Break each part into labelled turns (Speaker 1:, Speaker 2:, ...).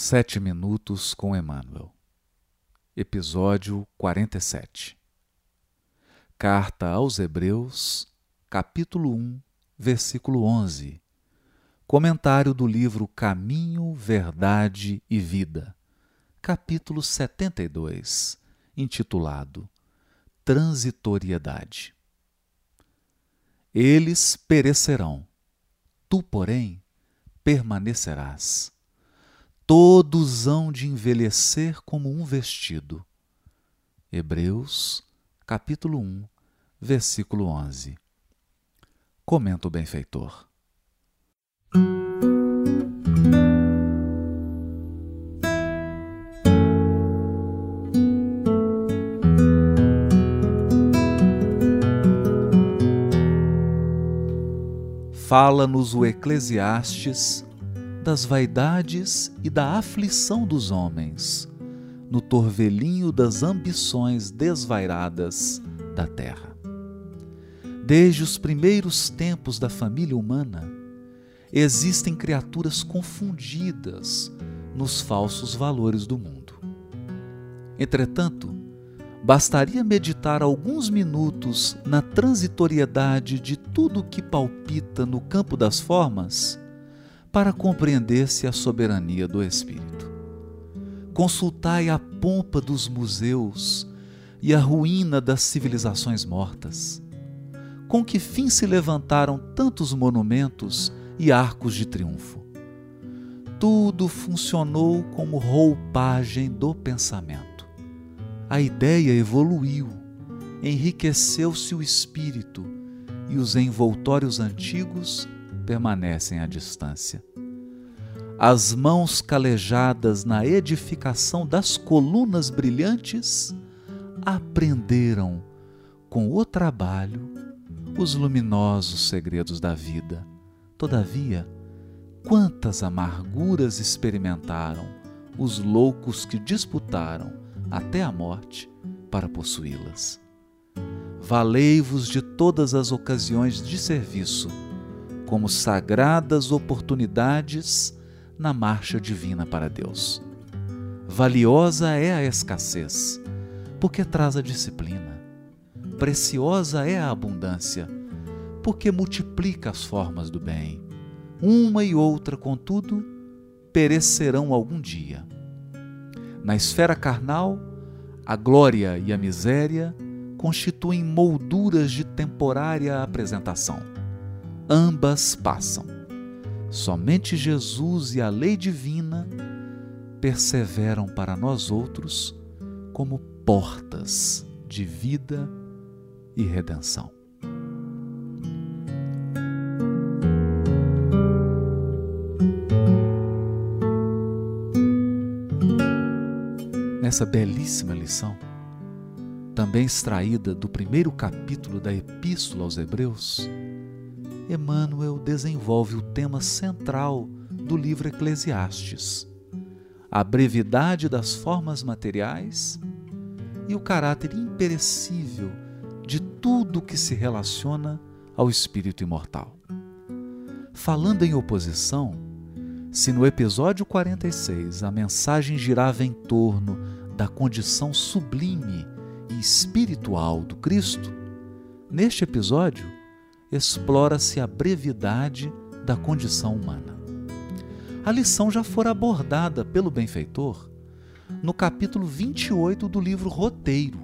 Speaker 1: Sete Minutos com Emmanuel, Episódio 47 Carta aos Hebreus, capítulo 1, versículo 11 Comentário do livro Caminho, Verdade e Vida, capítulo 72, intitulado Transitoriedade. Eles perecerão, tu, porém, permanecerás todos hão de envelhecer como um vestido. Hebreus, capítulo 1, versículo 11. Comenta o benfeitor. Fala-nos o Eclesiastes das vaidades e da aflição dos homens, no torvelinho das ambições desvairadas da terra. Desde os primeiros tempos da família humana, existem criaturas confundidas nos falsos valores do mundo. Entretanto, bastaria meditar alguns minutos na transitoriedade de tudo que palpita no campo das formas para compreender-se a soberania do Espírito. Consultai a pompa dos museus e a ruína das civilizações mortas. Com que fim se levantaram tantos monumentos e arcos de triunfo? Tudo funcionou como roupagem do pensamento. A ideia evoluiu, enriqueceu-se o espírito e os envoltórios antigos permanecem à distância. As mãos calejadas na edificação das colunas brilhantes aprenderam com o trabalho os luminosos segredos da vida. Todavia, quantas amarguras experimentaram os loucos que disputaram até a morte para possuí-las. Valei-vos de todas as ocasiões de serviço como sagradas oportunidades na marcha divina para Deus. Valiosa é a escassez, porque traz a disciplina. Preciosa é a abundância, porque multiplica as formas do bem. Uma e outra, contudo, perecerão algum dia. Na esfera carnal, a glória e a miséria constituem molduras de temporária apresentação ambas passam. Somente Jesus e a lei divina perseveram para nós outros como portas de vida e redenção. Nessa belíssima lição, também extraída do primeiro capítulo da Epístola aos Hebreus, Emmanuel desenvolve o tema central do livro Eclesiastes, a brevidade das formas materiais e o caráter imperecível de tudo que se relaciona ao espírito imortal. Falando em oposição, se no episódio 46 a mensagem girava em torno da condição sublime e espiritual do Cristo, neste episódio explora-se a brevidade da condição humana. A lição já fora abordada pelo benfeitor no capítulo 28 do livro Roteiro,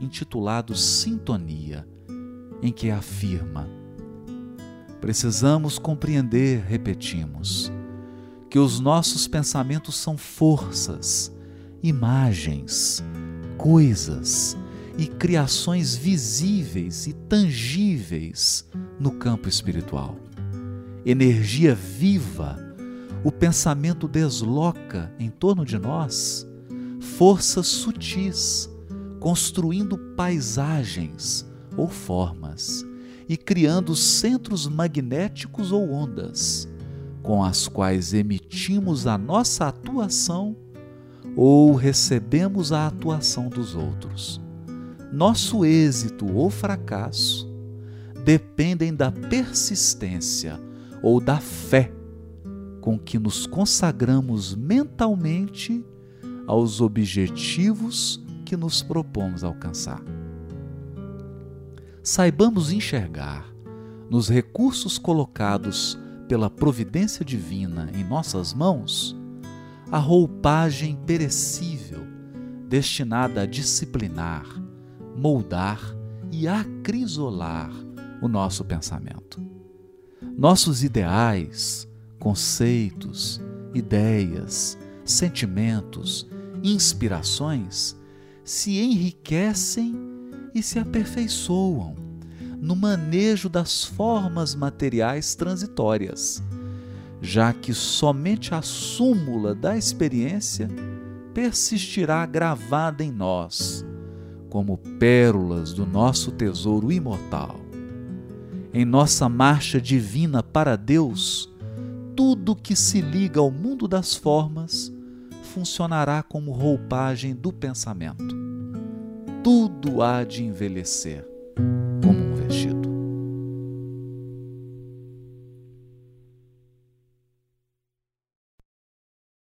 Speaker 1: intitulado Sintonia, em que afirma: Precisamos compreender, repetimos, que os nossos pensamentos são forças, imagens, coisas, e criações visíveis e tangíveis no campo espiritual. Energia viva, o pensamento desloca em torno de nós forças sutis, construindo paisagens ou formas e criando centros magnéticos ou ondas, com as quais emitimos a nossa atuação ou recebemos a atuação dos outros nosso êxito ou fracasso dependem da persistência ou da fé com que nos consagramos mentalmente aos objetivos que nos propomos alcançar. Saibamos enxergar nos recursos colocados pela providência divina em nossas mãos a roupagem perecível destinada a disciplinar, moldar e acrisolar o nosso pensamento. Nossos ideais, conceitos, ideias, sentimentos, inspirações se enriquecem e se aperfeiçoam no manejo das formas materiais transitórias, já que somente a súmula da experiência persistirá gravada em nós, como pérolas do nosso tesouro imortal. Em nossa marcha divina para Deus, tudo que se liga ao mundo das formas funcionará como roupagem do pensamento. Tudo há de envelhecer